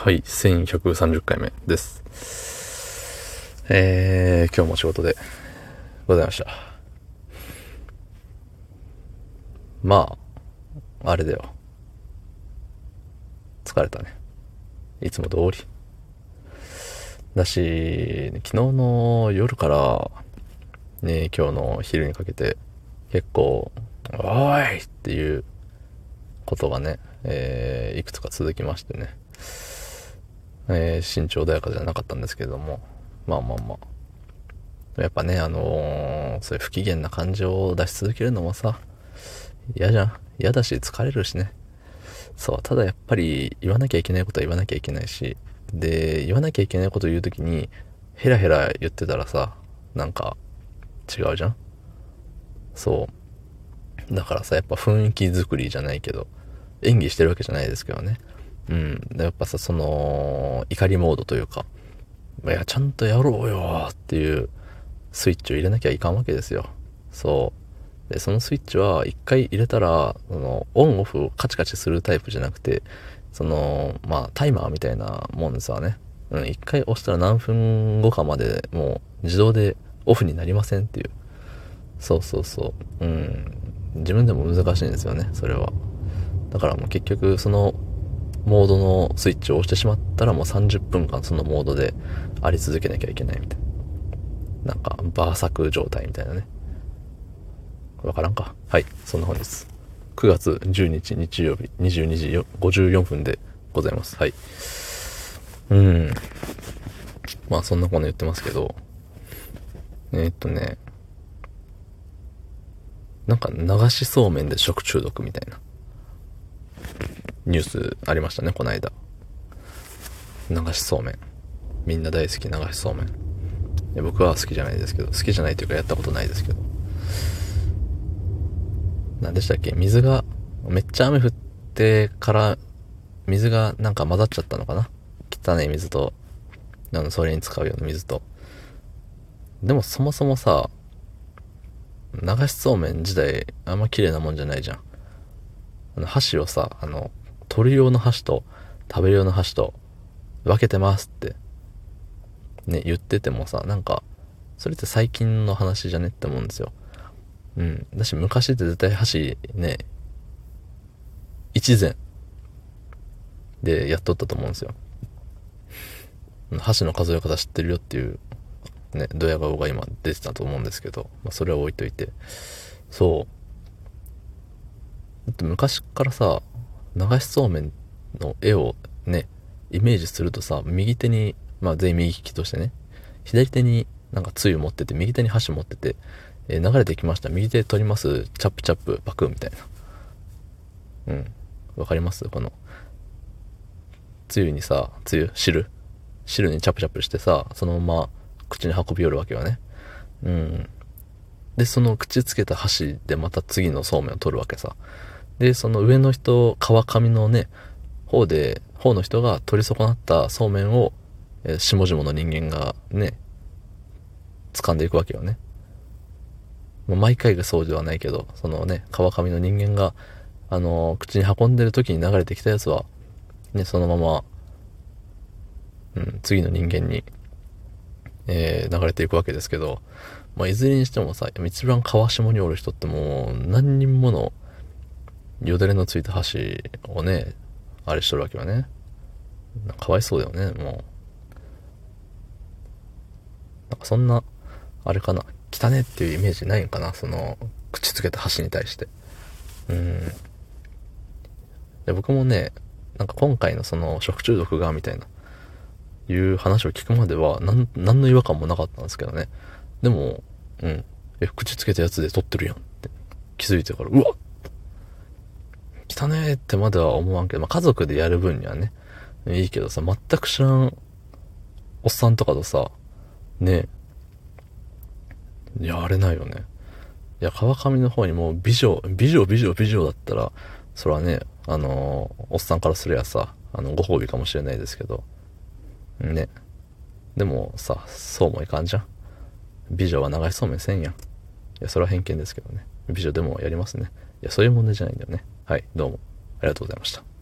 はい、1130回目です。えー、今日も仕事でございました。まあ、あれだよ。疲れたね。いつも通り。だし、昨日の夜から、ね、今日の昼にかけて、結構、おーいっていうことがね、えー、いくつか続きましてね。えー、慎重穏やかじゃなかったんですけれども、まあまあまあ。やっぱね、あのー、そういう不機嫌な感情を出し続けるのもさ、嫌じゃん。嫌だし疲れるしね。そう、ただやっぱり言わなきゃいけないことは言わなきゃいけないし、で、言わなきゃいけないことを言うときに、ヘラヘラ言ってたらさ、なんか、違うじゃんそう。だからさ、やっぱ雰囲気作りじゃないけど、演技してるわけじゃないですけどね。うん。やっぱさ、その、怒りモードというか、いや、ちゃんとやろうよっていうスイッチを入れなきゃいかんわけですよ。そう。で、そのスイッチは一回入れたら、その、オンオフをカチカチするタイプじゃなくて、その、まあ、タイマーみたいなもんですわね。うん、一回押したら何分後かまでもう自動でオフになりませんっていう。そうそうそう。うん。自分でも難しいんですよね、それは。だからもう結局そのモードのスイッチを押してしまったらもう30分間そのモードであり続けなきゃいけないみたいな。なんか、バーサク状態みたいなね。わからんか。はい、そんな本です。9月10日日曜日22時54分でございます。はい。うん。まあそんなこと言ってますけど、えー、っとね、なんか流しそうめんで食中毒みたいな。ニュースありましたね、この間。流しそうめん。みんな大好き流しそうめん。僕は好きじゃないですけど、好きじゃないというかやったことないですけど。何でしたっけ？水が、めっちゃ雨降ってから水がなんか混ざっちゃったのかな？汚い水と、あの、それに使うような水と。でもそもそもさ、流しそうめん自体あんま綺麗なもんじゃないじゃん。あの箸をさ、あの、取る用の箸と食べる用の箸と分けてますってね、言っててもさ、なんか、それって最近の話じゃねって思うんですよ。うん。だし、昔って絶対箸ね、一膳でやっとったと思うんですよ。箸の数え方知ってるよっていう、ね、ドヤ顔が今出てたと思うんですけど、まあ、それは置いといて。そう。だって昔からさ、流しそうめんの絵をね、イメージするとさ、右手に、まあ全員右利きとしてね、左手になんかつゆ持ってて、右手に箸持ってて、えー、流れてきました。右手取ります？チャップチャップ、パクみたいな。うん。わかります？この、つゆにさ、つゆ、汁？汁にチャプチャプしてさ、そのまま口に運び寄るわけよね。うん。で、その口つけた箸でまた次のそうめんを取るわけさ。で、その上の人、川上のね、方で、方の人が取り損なったそうめんを、えー、下々の人間がね、掴んでいくわけよね。もう毎回がそうではないけど、そのね、川上の人間が、あのー、口に運んでる時に流れてきたやつは、ね、そのまま、うん、次の人間に、えー、流れていくわけですけど、まあ、いずれにしてもさ、一番川下におる人ってもう、何人もの、よだれのついた箸をね、あれしとるわけよね。かわいそうだよね、もう。なんかそんな、あれかな、汚ねっていうイメージないんかな、その、口つけた箸に対して。うん。で僕もね、なんか今回のその食中毒が、みたいな、いう話を聞くまでは、なん、何の違和感もなかったんですけどね。でも、うん。え、口つけたやつで撮ってるやんって気づいてから、うわっ汚ねってまでは思わんけど、まあ、家族でやる分にはね、いいけどさ、全く知らんおっさんとかとさ、ねやれないよね。いや、川上の方にもう美女、美女、美女、美女だったら、それはね、あのー、おっさんからすりゃさ、あの、ご褒美かもしれないですけど、ね。でもさ、そうもいかんじゃん。美女は流しそうめんせんやん。いや、それは偏見ですけどね。美女でもやりますね。いや、そういう問題じゃないんだよね。はい、どうもありがとうございました。